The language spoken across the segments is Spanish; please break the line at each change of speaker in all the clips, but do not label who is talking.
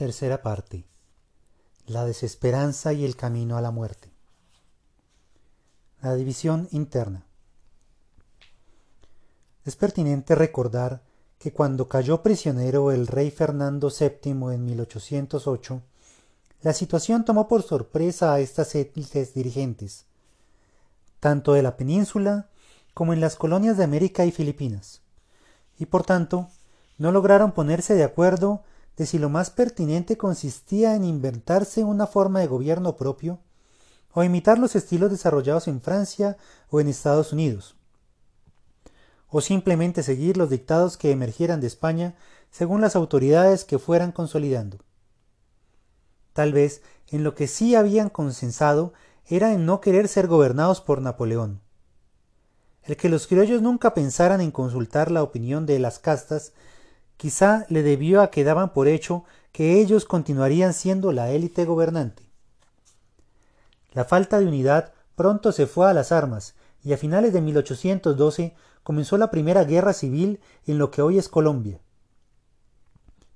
Tercera parte. La desesperanza y el camino a la muerte. La división interna. Es pertinente recordar que cuando cayó prisionero el rey Fernando VII en 1808, la situación tomó por sorpresa a estas élites dirigentes, tanto de la península como en las colonias de América y Filipinas, y por tanto no lograron ponerse de acuerdo de si lo más pertinente consistía en inventarse una forma de gobierno propio o imitar los estilos desarrollados en Francia o en Estados Unidos, o simplemente seguir los dictados que emergieran de España según las autoridades que fueran consolidando. Tal vez en lo que sí habían consensado era en no querer ser gobernados por Napoleón. El que los criollos nunca pensaran en consultar la opinión de las castas quizá le debió a que daban por hecho que ellos continuarían siendo la élite gobernante. La falta de unidad pronto se fue a las armas y a finales de 1812 comenzó la primera guerra civil en lo que hoy es Colombia.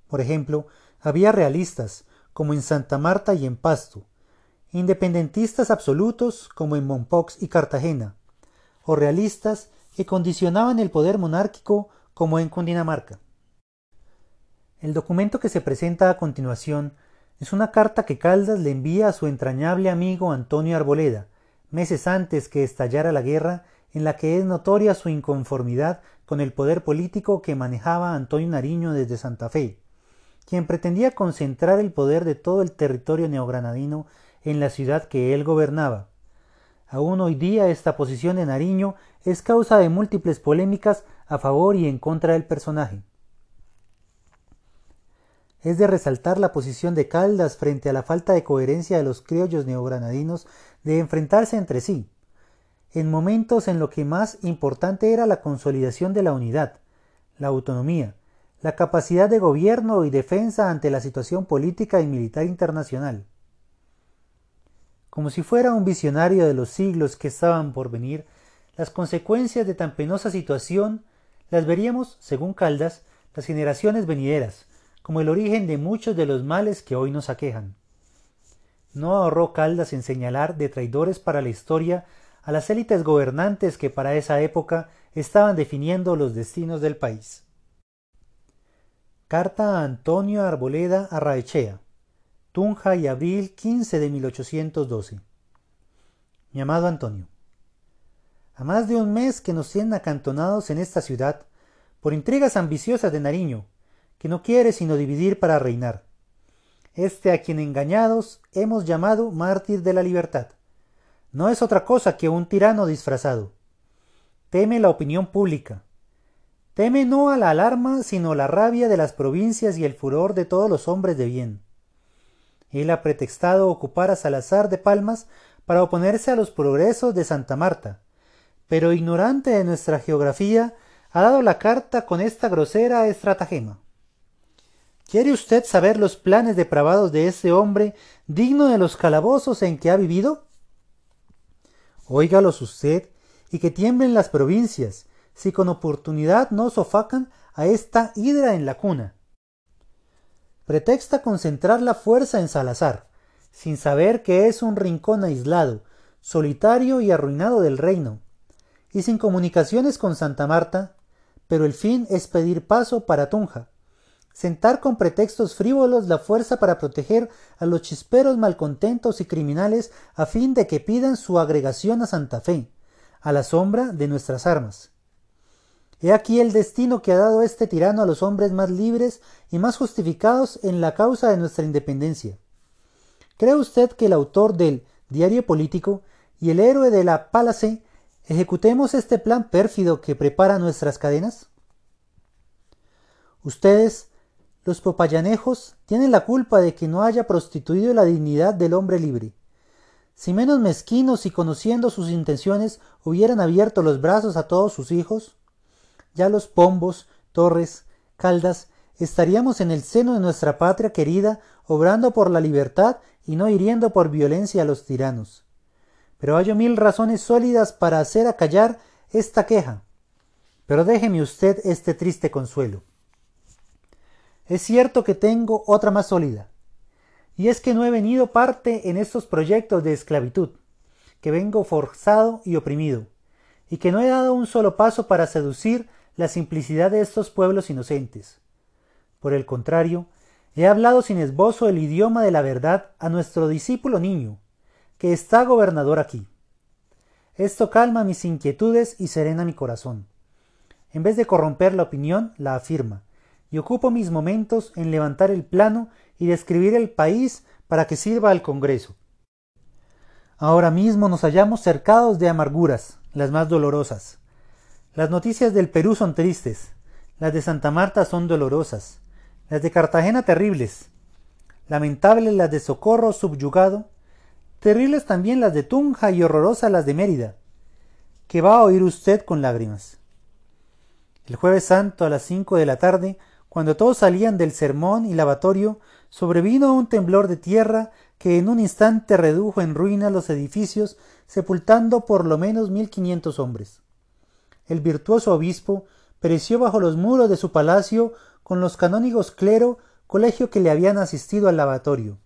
Por ejemplo, había realistas, como en Santa Marta y en Pasto, independentistas absolutos, como en Mompox y Cartagena, o realistas que condicionaban el poder monárquico, como en Cundinamarca. El documento que se presenta a continuación es una carta que Caldas le envía a su entrañable amigo Antonio Arboleda, meses antes que estallara la guerra en la que es notoria su inconformidad con el poder político que manejaba Antonio Nariño desde Santa Fe, quien pretendía concentrar el poder de todo el territorio neogranadino en la ciudad que él gobernaba. Aún hoy día esta posición de Nariño es causa de múltiples polémicas a favor y en contra del personaje. Es de resaltar la posición de Caldas frente a la falta de coherencia de los criollos neogranadinos de enfrentarse entre sí, en momentos en lo que más importante era la consolidación de la unidad, la autonomía, la capacidad de gobierno y defensa ante la situación política y militar internacional. Como si fuera un visionario de los siglos que estaban por venir, las consecuencias de tan penosa situación las veríamos, según Caldas, las generaciones venideras, como el origen de muchos de los males que hoy nos aquejan. No ahorró Caldas en señalar de traidores para la historia a las élites gobernantes que para esa época estaban definiendo los destinos del país. Carta a Antonio Arboleda Arraechea, Tunja y abril 15 de 1812. Mi amado Antonio, a más de un mes que nos tienen acantonados en esta ciudad, por intrigas ambiciosas de Nariño, que no quiere sino dividir para reinar. Este a quien engañados hemos llamado mártir de la libertad no es otra cosa que un tirano disfrazado. Teme la opinión pública. Teme no a la alarma, sino la rabia de las provincias y el furor de todos los hombres de bien. Él ha pretextado ocupar a Salazar de Palmas para oponerse a los progresos de Santa Marta, pero ignorante de nuestra geografía, ha dado la carta con esta grosera estratagema. ¿Quiere usted saber los planes depravados de ese hombre digno de los calabozos en que ha vivido? Óigalos usted y que tiemblen las provincias, si con oportunidad no sofacan a esta hidra en la cuna. Pretexta concentrar la fuerza en Salazar, sin saber que es un rincón aislado, solitario y arruinado del reino, y sin comunicaciones con Santa Marta, pero el fin es pedir paso para Tunja, sentar con pretextos frívolos la fuerza para proteger a los chisperos malcontentos y criminales a fin de que pidan su agregación a Santa Fe, a la sombra de nuestras armas. He aquí el destino que ha dado este tirano a los hombres más libres y más justificados en la causa de nuestra independencia. ¿Cree usted que el autor del Diario Político y el héroe de la Palace ejecutemos este plan pérfido que prepara nuestras cadenas? Ustedes los popallanejos tienen la culpa de que no haya prostituido la dignidad del hombre libre. Si menos mezquinos y conociendo sus intenciones hubieran abierto los brazos a todos sus hijos, ya los pombos, torres, caldas, estaríamos en el seno de nuestra patria querida, obrando por la libertad y no hiriendo por violencia a los tiranos. Pero hay mil razones sólidas para hacer acallar esta queja. Pero déjeme usted este triste consuelo. Es cierto que tengo otra más sólida, y es que no he venido parte en estos proyectos de esclavitud, que vengo forzado y oprimido, y que no he dado un solo paso para seducir la simplicidad de estos pueblos inocentes. Por el contrario, he hablado sin esbozo el idioma de la verdad a nuestro discípulo niño, que está gobernador aquí. Esto calma mis inquietudes y serena mi corazón. En vez de corromper la opinión, la afirma, y ocupo mis momentos en levantar el plano y describir el país para que sirva al Congreso. Ahora mismo nos hallamos cercados de amarguras, las más dolorosas. Las noticias del Perú son tristes, las de Santa Marta son dolorosas, las de Cartagena terribles, lamentables las de Socorro subyugado, terribles también las de Tunja y horrorosas las de Mérida, que va a oír usted con lágrimas. El jueves santo a las cinco de la tarde cuando todos salían del sermón y lavatorio, sobrevino un temblor de tierra que en un instante redujo en ruina los edificios, sepultando por lo menos mil quinientos hombres. El virtuoso obispo pereció bajo los muros de su palacio con los canónigos clero, colegio que le habían asistido al lavatorio.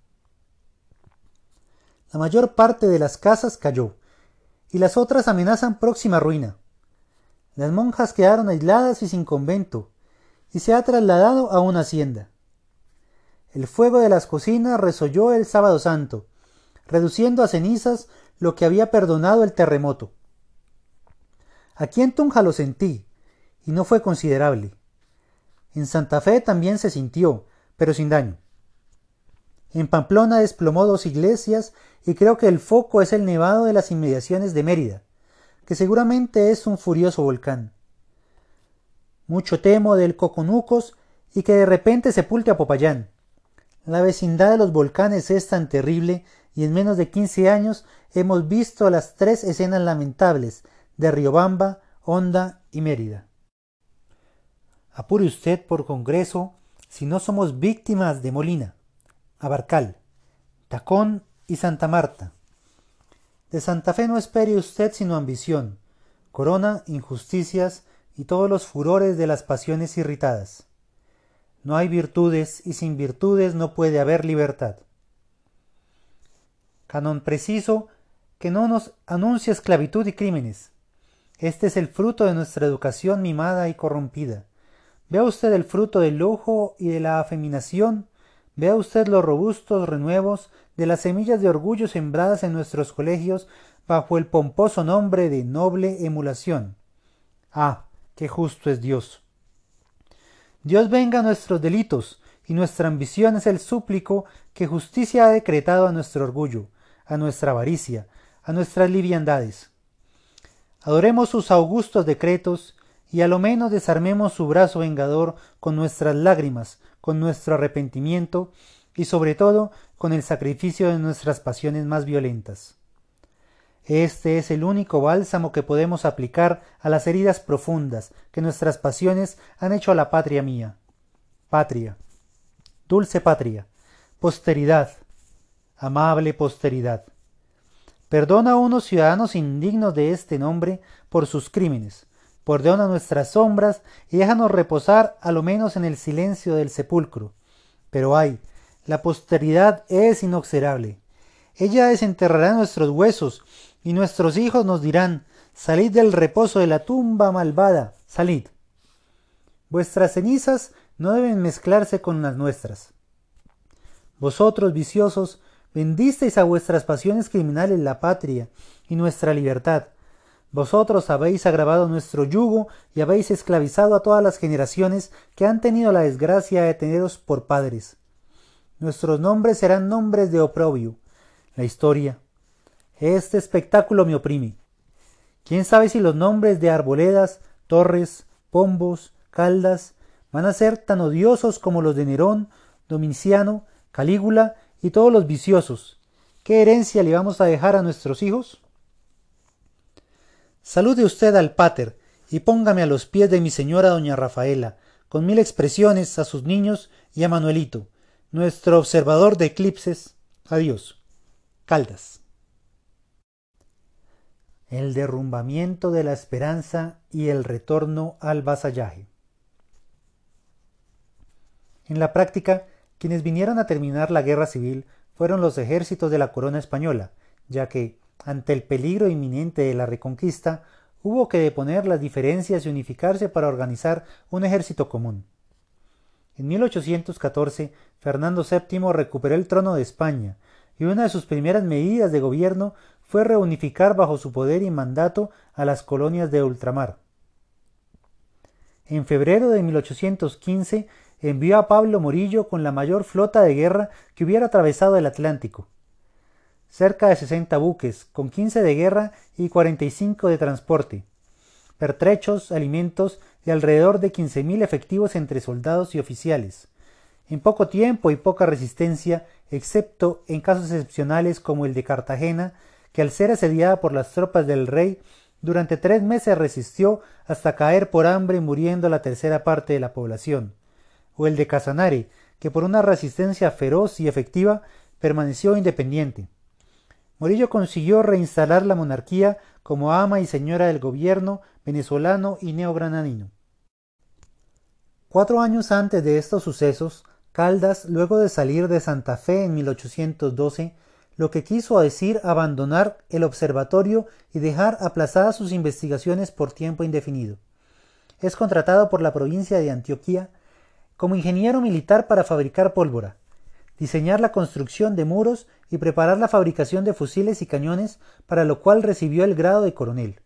La mayor parte de las casas cayó, y las otras amenazan próxima ruina. Las monjas quedaron aisladas y sin convento, y se ha trasladado a una hacienda. El fuego de las cocinas resolló el sábado santo, reduciendo a cenizas lo que había perdonado el terremoto. Aquí en Tunja lo sentí, y no fue considerable. En Santa Fe también se sintió, pero sin daño. En Pamplona desplomó dos iglesias y creo que el foco es el nevado de las inmediaciones de Mérida, que seguramente es un furioso volcán. Mucho temo del Coconucos y que de repente sepulte a Popayán. La vecindad de los volcanes es tan terrible y en menos de quince años hemos visto las tres escenas lamentables de Riobamba, Honda y Mérida. Apure usted por Congreso si no somos víctimas de Molina, Abarcal, Tacón y Santa Marta. De Santa Fe no espere usted sino ambición, corona, injusticias y todos los furores de las pasiones irritadas. No hay virtudes y sin virtudes no puede haber libertad. Canon preciso que no nos anuncia esclavitud y crímenes. Este es el fruto de nuestra educación mimada y corrompida. Vea usted el fruto del lujo y de la afeminación, vea usted los robustos renuevos de las semillas de orgullo sembradas en nuestros colegios bajo el pomposo nombre de noble emulación. Ah, qué justo es Dios. Dios venga nuestros delitos, y nuestra ambición es el súplico que justicia ha decretado a nuestro orgullo, a nuestra avaricia, a nuestras liviandades. Adoremos sus augustos decretos, y a lo menos desarmemos su brazo vengador con nuestras lágrimas, con nuestro arrepentimiento, y sobre todo con el sacrificio de nuestras pasiones más violentas. Este es el único bálsamo que podemos aplicar a las heridas profundas que nuestras pasiones han hecho a la patria mía. Patria, dulce patria, posteridad, amable posteridad. Perdona a unos ciudadanos indignos de este nombre por sus crímenes, perdona nuestras sombras y déjanos reposar a lo menos en el silencio del sepulcro. Pero ay, la posteridad es inexorable. Ella desenterrará nuestros huesos y nuestros hijos nos dirán, salid del reposo de la tumba malvada, salid. Vuestras cenizas no deben mezclarse con las nuestras. Vosotros, viciosos, vendisteis a vuestras pasiones criminales la patria y nuestra libertad. Vosotros habéis agravado nuestro yugo y habéis esclavizado a todas las generaciones que han tenido la desgracia de teneros por padres. Nuestros nombres serán nombres de oprobio. La historia, este espectáculo me oprime. ¿Quién sabe si los nombres de arboledas, torres, pombos, caldas van a ser tan odiosos como los de Nerón, Domiciano, Calígula y todos los viciosos? ¿Qué herencia le vamos a dejar a nuestros hijos? Salude usted al pater y póngame a los pies de mi señora doña Rafaela, con mil expresiones a sus niños y a Manuelito, nuestro observador de eclipses. Adiós. Caldas el derrumbamiento de la esperanza y el retorno al vasallaje. En la práctica, quienes vinieron a terminar la guerra civil fueron los ejércitos de la corona española, ya que, ante el peligro inminente de la reconquista, hubo que deponer las diferencias y unificarse para organizar un ejército común. En 1814, Fernando VII recuperó el trono de España, y una de sus primeras medidas de gobierno fue reunificar bajo su poder y mandato a las colonias de ultramar. En febrero de 1815 envió a Pablo Morillo con la mayor flota de guerra que hubiera atravesado el Atlántico. Cerca de 60 buques, con 15 de guerra y 45 de transporte, pertrechos, alimentos y alrededor de 15.000 efectivos entre soldados y oficiales. En poco tiempo y poca resistencia, excepto en casos excepcionales como el de Cartagena, que al ser asediada por las tropas del rey, durante tres meses resistió hasta caer por hambre muriendo la tercera parte de la población, o el de Casanare, que por una resistencia feroz y efectiva permaneció independiente. Morillo consiguió reinstalar la monarquía como ama y señora del gobierno venezolano y neogranadino. Cuatro años antes de estos sucesos, Caldas, luego de salir de Santa Fe en 1812, lo que quiso decir abandonar el observatorio y dejar aplazadas sus investigaciones por tiempo indefinido. Es contratado por la provincia de Antioquía como ingeniero militar para fabricar pólvora, diseñar la construcción de muros y preparar la fabricación de fusiles y cañones, para lo cual recibió el grado de coronel.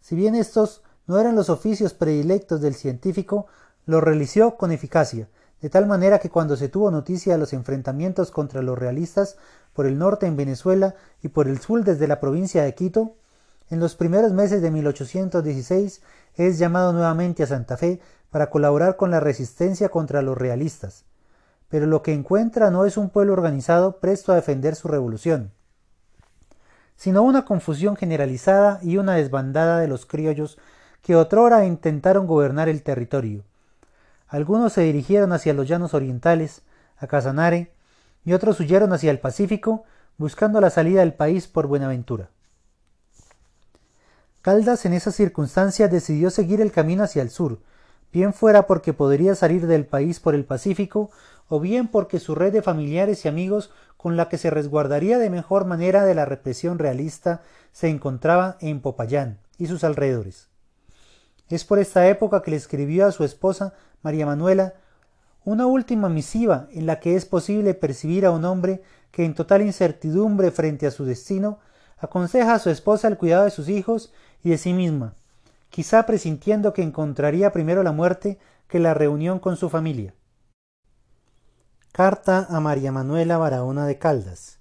Si bien estos no eran los oficios predilectos del científico, lo realizó con eficacia, de tal manera que cuando se tuvo noticia de los enfrentamientos contra los realistas por el norte en Venezuela y por el sur desde la provincia de Quito, en los primeros meses de 1816 es llamado nuevamente a Santa Fe para colaborar con la resistencia contra los realistas. Pero lo que encuentra no es un pueblo organizado presto a defender su revolución, sino una confusión generalizada y una desbandada de los criollos que otrora intentaron gobernar el territorio algunos se dirigieron hacia los llanos orientales, a Casanare, y otros huyeron hacia el Pacífico, buscando la salida del país por Buenaventura. Caldas en esa circunstancia decidió seguir el camino hacia el sur, bien fuera porque podría salir del país por el Pacífico, o bien porque su red de familiares y amigos con la que se resguardaría de mejor manera de la represión realista se encontraba en Popayán y sus alrededores. Es por esta época que le escribió a su esposa María Manuela una última misiva en la que es posible percibir a un hombre que en total incertidumbre frente a su destino aconseja a su esposa el cuidado de sus hijos y de sí misma, quizá presintiendo que encontraría primero la muerte que la reunión con su familia. Carta a María Manuela Barahona de Caldas.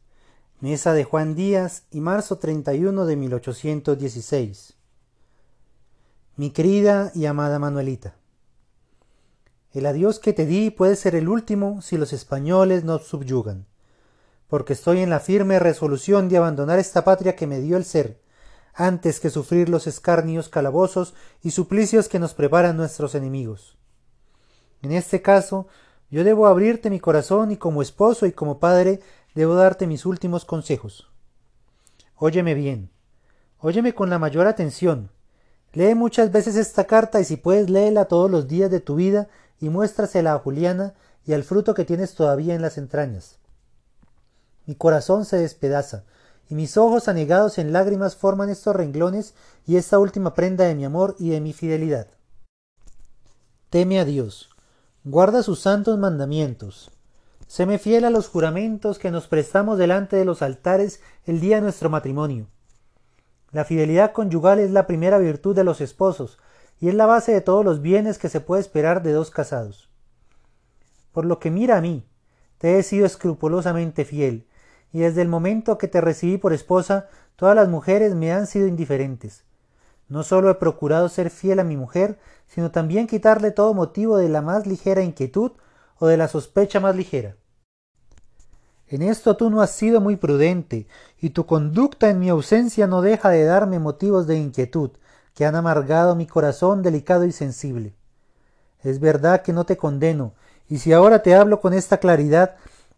Mesa de Juan Díaz y marzo 31 de 1816. Mi querida y amada Manuelita, el adiós que te di puede ser el último si los españoles nos subyugan, porque estoy en la firme resolución de abandonar esta patria que me dio el ser, antes que sufrir los escarnios calabozos y suplicios que nos preparan nuestros enemigos. En este caso, yo debo abrirte mi corazón y como esposo y como padre debo darte mis últimos consejos. Óyeme bien, óyeme con la mayor atención, Lee muchas veces esta carta y si puedes léela todos los días de tu vida y muéstrasela a Juliana y al fruto que tienes todavía en las entrañas. Mi corazón se despedaza, y mis ojos anegados en lágrimas forman estos renglones y esta última prenda de mi amor y de mi fidelidad. Teme a Dios, guarda sus santos mandamientos, séme fiel a los juramentos que nos prestamos delante de los altares el día de nuestro matrimonio la fidelidad conyugal es la primera virtud de los esposos y es la base de todos los bienes que se puede esperar de dos casados. Por lo que mira a mí, te he sido escrupulosamente fiel, y desde el momento que te recibí por esposa, todas las mujeres me han sido indiferentes. No solo he procurado ser fiel a mi mujer, sino también quitarle todo motivo de la más ligera inquietud o de la sospecha más ligera. En esto tú no has sido muy prudente, y tu conducta en mi ausencia no deja de darme motivos de inquietud, que han amargado mi corazón delicado y sensible. Es verdad que no te condeno, y si ahora te hablo con esta claridad,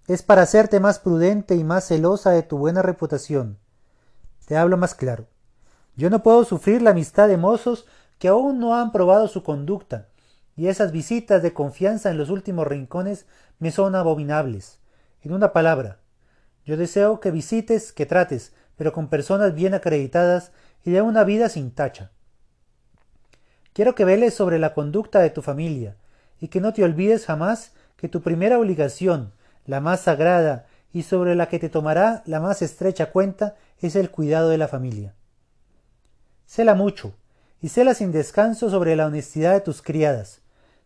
es para hacerte más prudente y más celosa de tu buena reputación. Te hablo más claro. Yo no puedo sufrir la amistad de mozos que aún no han probado su conducta, y esas visitas de confianza en los últimos rincones me son abominables. En una palabra, Yo deseo que visites, que trates, pero con personas bien acreditadas y de una vida sin tacha. Quiero que veles sobre la conducta de tu familia, y que no te olvides jamás que tu primera obligación, la más sagrada y sobre la que te tomará la más estrecha cuenta, es el cuidado de la familia. Cela mucho, y cela sin descanso sobre la honestidad de tus criadas.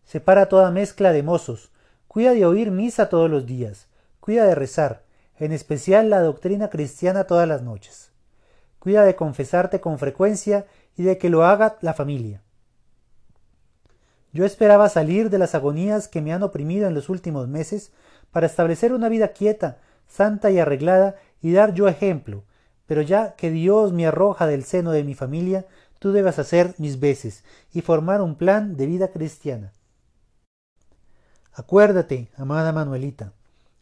Separa toda mezcla de mozos, cuida de oír misa todos los días, cuida de rezar, en especial la doctrina cristiana todas las noches. Cuida de confesarte con frecuencia y de que lo haga la familia. Yo esperaba salir de las agonías que me han oprimido en los últimos meses para establecer una vida quieta, santa y arreglada y dar yo ejemplo, pero ya que Dios me arroja del seno de mi familia, tú debes hacer mis veces y formar un plan de vida cristiana. Acuérdate, amada Manuelita,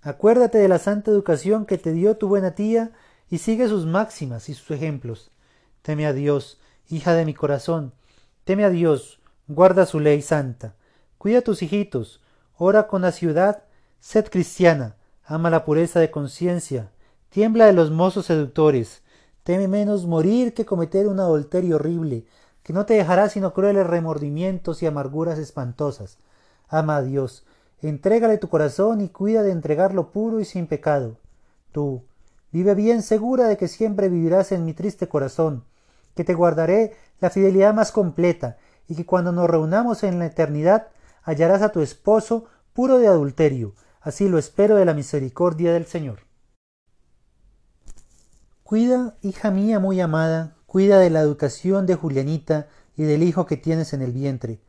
acuérdate de la santa educación que te dio tu buena tía y sigue sus máximas y sus ejemplos. Teme a Dios, hija de mi corazón, teme a Dios, guarda su ley santa, cuida a tus hijitos, ora con la ciudad, sed cristiana, ama la pureza de conciencia, tiembla de los mozos seductores, teme menos morir que cometer un adulterio horrible, que no te dejará sino crueles remordimientos y amarguras espantosas. Ama a Dios, entrégale tu corazón y cuida de entregarlo puro y sin pecado. Tú, vive bien segura de que siempre vivirás en mi triste corazón, que te guardaré la fidelidad más completa, y que cuando nos reunamos en la eternidad hallarás a tu esposo puro de adulterio. Así lo espero de la misericordia del Señor. Cuida, hija mía muy amada, cuida de la educación de Julianita y del hijo que tienes en el vientre.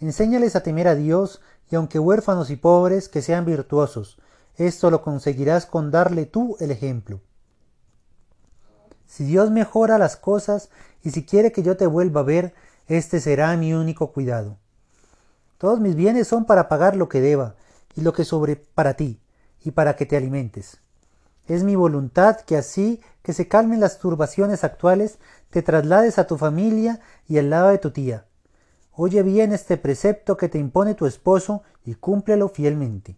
Enséñales a temer a Dios y aunque huérfanos y pobres, que sean virtuosos. Esto lo conseguirás con darle tú el ejemplo. Si Dios mejora las cosas y si quiere que yo te vuelva a ver, este será mi único cuidado. Todos mis bienes son para pagar lo que deba y lo que sobre para ti y para que te alimentes. Es mi voluntad que así que se calmen las turbaciones actuales, te traslades a tu familia y al lado de tu tía. Oye bien este precepto que te impone tu esposo y cúmplelo fielmente.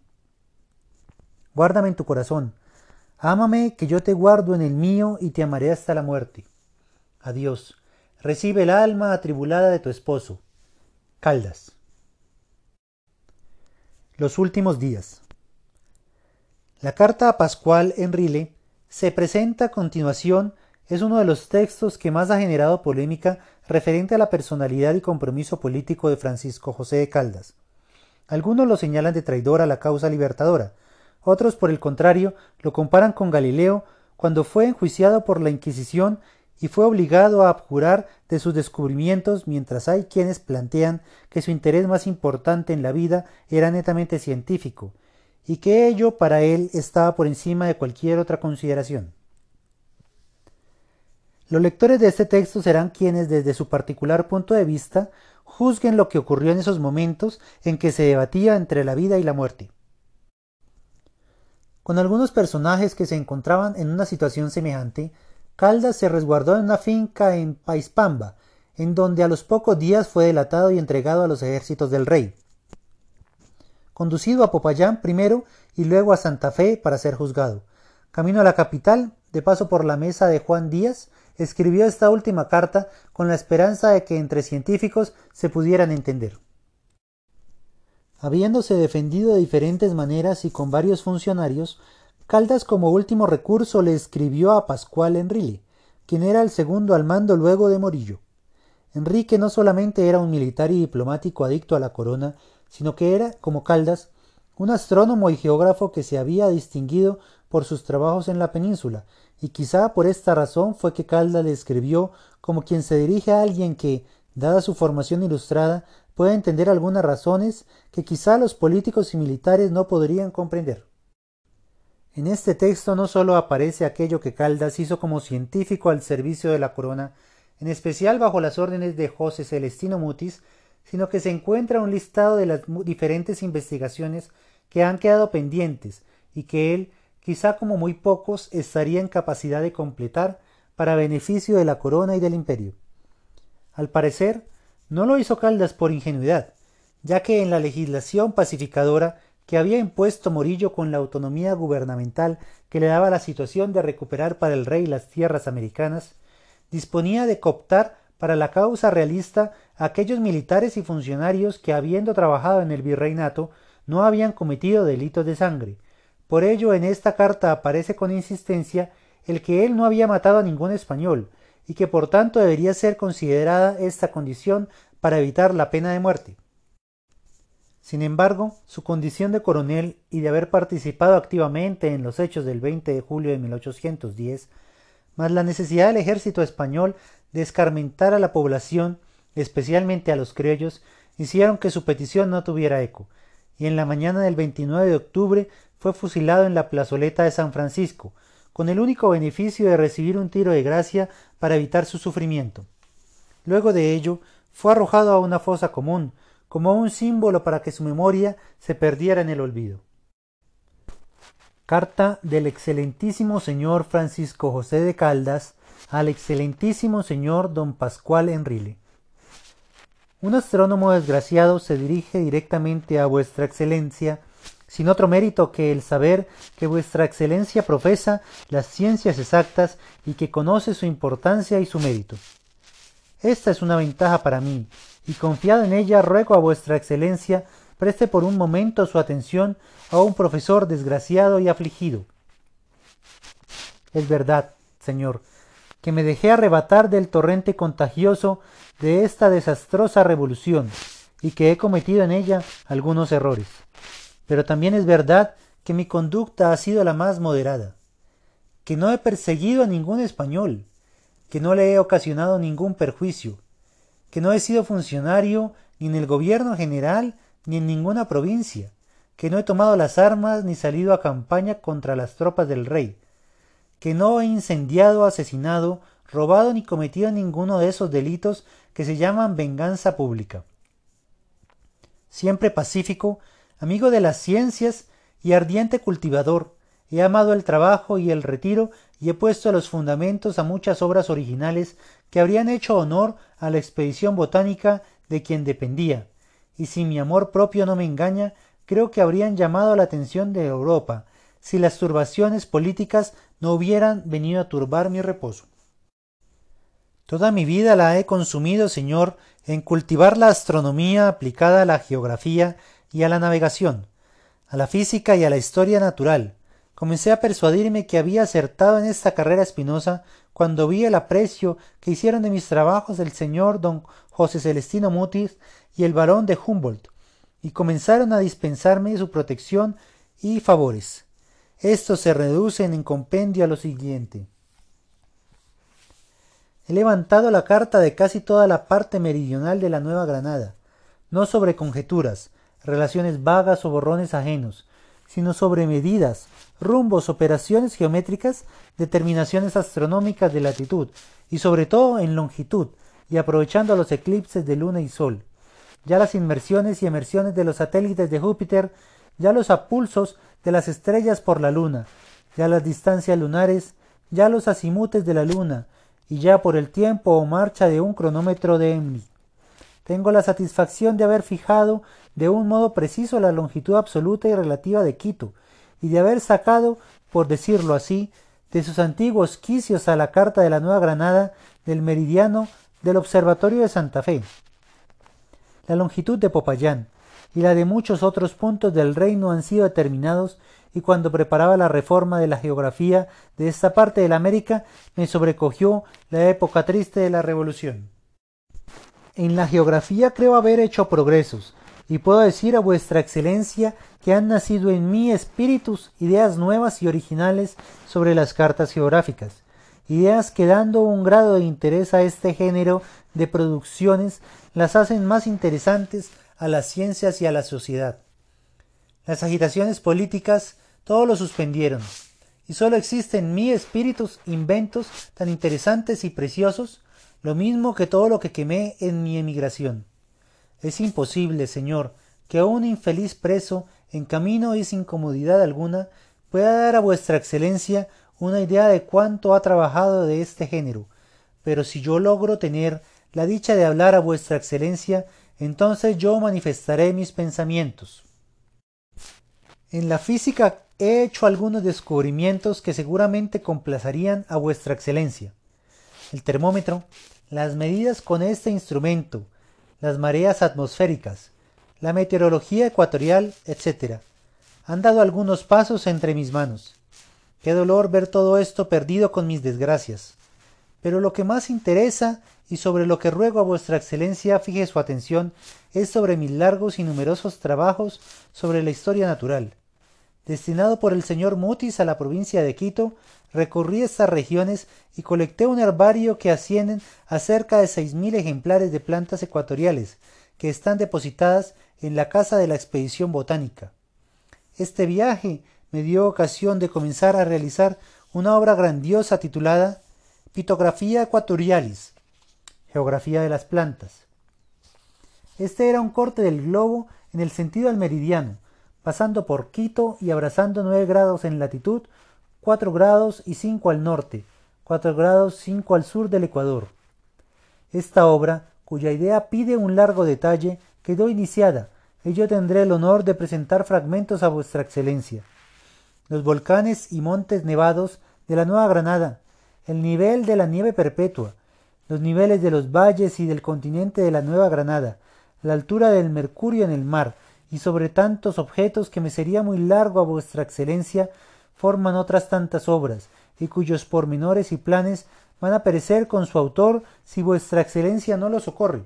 Guárdame en tu corazón. Ámame que yo te guardo en el mío y te amaré hasta la muerte. Adiós recibe el alma atribulada de tu esposo. Caldas. Los últimos días. La carta a Pascual Enrile se presenta a continuación es uno de los textos que más ha generado polémica referente a la personalidad y compromiso político de Francisco José de Caldas. Algunos lo señalan de traidor a la causa libertadora, otros por el contrario lo comparan con Galileo cuando fue enjuiciado por la Inquisición y fue obligado a abjurar de sus descubrimientos mientras hay quienes plantean que su interés más importante en la vida era netamente científico, y que ello para él estaba por encima de cualquier otra consideración. Los lectores de este texto serán quienes desde su particular punto de vista juzguen lo que ocurrió en esos momentos en que se debatía entre la vida y la muerte. Con algunos personajes que se encontraban en una situación semejante, Caldas se resguardó en una finca en Paispamba, en donde a los pocos días fue delatado y entregado a los ejércitos del rey. Conducido a Popayán primero y luego a Santa Fe para ser juzgado. Camino a la capital, de paso por la mesa de Juan Díaz, escribió esta última carta con la esperanza de que entre científicos se pudieran entender. Habiéndose defendido de diferentes maneras y con varios funcionarios, Caldas como último recurso le escribió a Pascual Enrile, quien era el segundo al mando luego de Morillo. Enrique no solamente era un militar y diplomático adicto a la corona, sino que era, como Caldas, un astrónomo y geógrafo que se había distinguido por sus trabajos en la península, y quizá por esta razón fue que Caldas le escribió como quien se dirige a alguien que, dada su formación ilustrada, puede entender algunas razones que quizá los políticos y militares no podrían comprender. En este texto no sólo aparece aquello que Caldas hizo como científico al servicio de la corona, en especial bajo las órdenes de José Celestino Mutis, sino que se encuentra un listado de las diferentes investigaciones que han quedado pendientes y que él, quizá como muy pocos, estaría en capacidad de completar para beneficio de la corona y del imperio. Al parecer, no lo hizo Caldas por ingenuidad, ya que en la legislación pacificadora que había impuesto Morillo con la autonomía gubernamental que le daba la situación de recuperar para el rey las tierras americanas, disponía de cooptar para la causa realista a aquellos militares y funcionarios que habiendo trabajado en el virreinato no habían cometido delitos de sangre. Por ello en esta carta aparece con insistencia el que él no había matado a ningún español, y que por tanto debería ser considerada esta condición para evitar la pena de muerte. Sin embargo, su condición de coronel y de haber participado activamente en los hechos del 20 de julio de 1810, más la necesidad del ejército español de escarmentar a la población, especialmente a los criollos, hicieron que su petición no tuviera eco, y en la mañana del 29 de octubre fue fusilado en la plazoleta de San Francisco, con el único beneficio de recibir un tiro de gracia para evitar su sufrimiento. Luego de ello, fue arrojado a una fosa común, como un símbolo para que su memoria se perdiera en el olvido. Carta del excelentísimo señor Francisco José de Caldas al excelentísimo señor don Pascual Enrile. Un astrónomo desgraciado se dirige directamente a vuestra excelencia, sin otro mérito que el saber que vuestra excelencia profesa las ciencias exactas y que conoce su importancia y su mérito. Esta es una ventaja para mí, y confiado en ella ruego a vuestra excelencia preste por un momento su atención a un profesor desgraciado y afligido. Es verdad, señor, que me dejé arrebatar del torrente contagioso de esta desastrosa revolución y que he cometido en ella algunos errores. Pero también es verdad que mi conducta ha sido la más moderada, que no he perseguido a ningún español, que no le he ocasionado ningún perjuicio, que no he sido funcionario ni en el gobierno general ni en ninguna provincia, que no he tomado las armas ni salido a campaña contra las tropas del rey, que no he incendiado, asesinado, robado ni cometido ninguno de esos delitos que se llaman venganza pública. Siempre pacífico, amigo de las ciencias y ardiente cultivador, he amado el trabajo y el retiro y he puesto los fundamentos a muchas obras originales que habrían hecho honor a la expedición botánica de quien dependía, y si mi amor propio no me engaña, creo que habrían llamado la atención de Europa, si las turbaciones políticas no hubieran venido a turbar mi reposo. Toda mi vida la he consumido, Señor, en cultivar la astronomía aplicada a la geografía y a la navegación, a la física y a la historia natural, Comencé a persuadirme que había acertado en esta carrera espinosa cuando vi el aprecio que hicieron de mis trabajos el señor don José Celestino Mutis y el barón de Humboldt, y comenzaron a dispensarme su protección y favores. Estos se reducen en compendio a lo siguiente. He levantado la carta de casi toda la parte meridional de la Nueva Granada, no sobre conjeturas, relaciones vagas o borrones ajenos, sino sobre medidas, rumbos, operaciones geométricas, determinaciones astronómicas de latitud y sobre todo en longitud, y aprovechando los eclipses de luna y sol, ya las inmersiones y emersiones de los satélites de Júpiter, ya los apulsos de las estrellas por la luna, ya las distancias lunares, ya los azimutes de la luna, y ya por el tiempo o marcha de un cronómetro de Emmy. Tengo la satisfacción de haber fijado de un modo preciso la longitud absoluta y relativa de Quito, y de haber sacado, por decirlo así, de sus antiguos quicios a la carta de la Nueva Granada del meridiano del Observatorio de Santa Fe. La longitud de Popayán y la de muchos otros puntos del reino han sido determinados y cuando preparaba la reforma de la geografía de esta parte de la América me sobrecogió la época triste de la Revolución. En la geografía creo haber hecho progresos, y puedo decir a vuestra excelencia que han nacido en mí espíritus, ideas nuevas y originales sobre las cartas geográficas, ideas que dando un grado de interés a este género de producciones las hacen más interesantes a las ciencias y a la sociedad. Las agitaciones políticas todo lo suspendieron, y sólo existen en mí espíritus, inventos tan interesantes y preciosos lo mismo que todo lo que quemé en mi emigración. Es imposible, señor, que un infeliz preso, en camino y sin comodidad alguna, pueda dar a vuestra excelencia una idea de cuánto ha trabajado de este género, pero si yo logro tener la dicha de hablar a vuestra excelencia, entonces yo manifestaré mis pensamientos. En la física he hecho algunos descubrimientos que seguramente complacerían a vuestra excelencia. El termómetro, las medidas con este instrumento, las mareas atmosféricas, la meteorología ecuatorial, etc. Han dado algunos pasos entre mis manos. Qué dolor ver todo esto perdido con mis desgracias. Pero lo que más interesa y sobre lo que ruego a vuestra excelencia fije su atención es sobre mis largos y numerosos trabajos sobre la historia natural destinado por el señor Mutis a la provincia de Quito, recorrí estas regiones y colecté un herbario que ascienden a cerca de seis mil ejemplares de plantas ecuatoriales, que están depositadas en la casa de la expedición botánica. Este viaje me dio ocasión de comenzar a realizar una obra grandiosa titulada Pitografía Equatorialis, Geografía de las Plantas. Este era un corte del globo en el sentido al meridiano, pasando por Quito y abrazando 9 grados en latitud, 4 grados y 5 al norte, 4 grados 5 al sur del Ecuador. Esta obra, cuya idea pide un largo detalle, quedó iniciada, y yo tendré el honor de presentar fragmentos a vuestra excelencia. Los volcanes y montes nevados de la Nueva Granada, el nivel de la nieve perpetua, los niveles de los valles y del continente de la Nueva Granada, la altura del mercurio en el mar, y sobre tantos objetos que me sería muy largo a vuestra excelencia, forman otras tantas obras, y cuyos pormenores y planes van a perecer con su autor si vuestra excelencia no los socorre.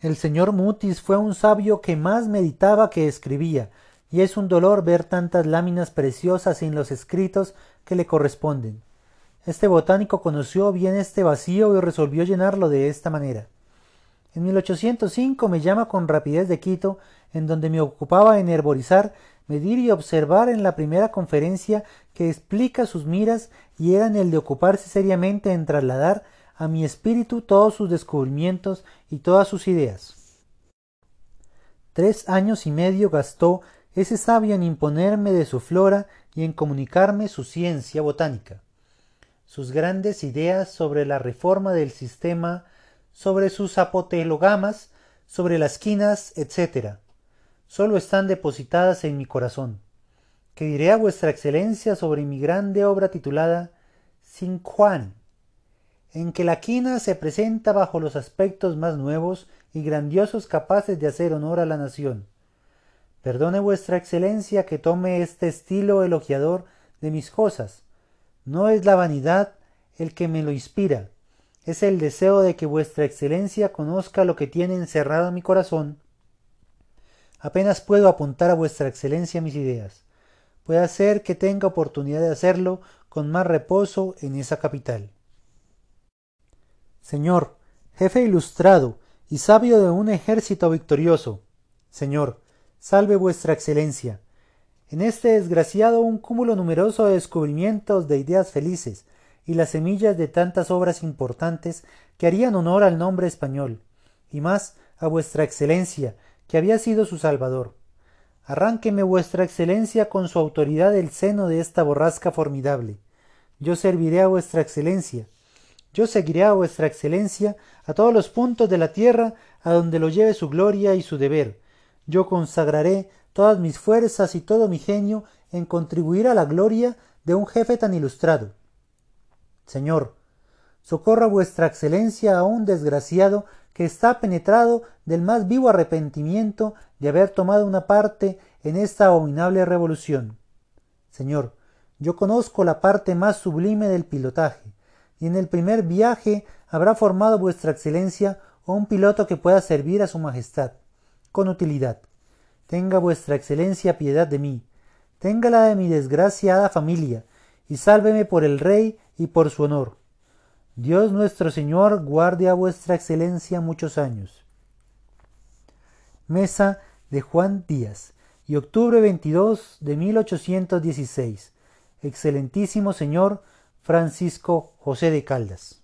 El señor Mutis fue un sabio que más meditaba que escribía, y es un dolor ver tantas láminas preciosas sin los escritos que le corresponden. Este botánico conoció bien este vacío y resolvió llenarlo de esta manera. En 1805 me llama con rapidez de Quito, en donde me ocupaba en herborizar, medir y observar en la primera conferencia que explica sus miras y eran el de ocuparse seriamente en trasladar a mi espíritu todos sus descubrimientos y todas sus ideas. Tres años y medio gastó ese sabio en imponerme de su flora y en comunicarme su ciencia botánica, sus grandes ideas sobre la reforma del sistema sobre sus apotelogamas, sobre las quinas, etc. Solo están depositadas en mi corazón. Que diré a vuestra excelencia sobre mi grande obra titulada Sin Juan, en que la quina se presenta bajo los aspectos más nuevos y grandiosos capaces de hacer honor a la nación. Perdone vuestra excelencia que tome este estilo elogiador de mis cosas. No es la vanidad el que me lo inspira, es el deseo de que vuestra excelencia conozca lo que tiene encerrado en mi corazón. Apenas puedo apuntar a vuestra excelencia mis ideas. Puede ser que tenga oportunidad de hacerlo con más reposo en esa capital. Señor, jefe ilustrado y sabio de un ejército victorioso. Señor, salve vuestra excelencia. En este desgraciado un cúmulo numeroso de descubrimientos de ideas felices, y las semillas de tantas obras importantes que harían honor al nombre español, y más a vuestra excelencia, que había sido su salvador. Arránqueme vuestra excelencia con su autoridad del seno de esta borrasca formidable. Yo serviré a vuestra excelencia. Yo seguiré a vuestra excelencia a todos los puntos de la tierra a donde lo lleve su gloria y su deber. Yo consagraré todas mis fuerzas y todo mi genio en contribuir a la gloria de un jefe tan ilustrado. Señor, socorra vuestra excelencia a un desgraciado que está penetrado del más vivo arrepentimiento de haber tomado una parte en esta abominable revolución. Señor, yo conozco la parte más sublime del pilotaje, y en el primer viaje habrá formado vuestra excelencia un piloto que pueda servir a su majestad, con utilidad. Tenga vuestra excelencia piedad de mí, téngala de mi desgraciada familia, y sálveme por el rey y por su honor. Dios nuestro Señor guarde a vuestra excelencia muchos años. Mesa de Juan Díaz y octubre 22 de 1816. Excelentísimo Señor Francisco José de Caldas.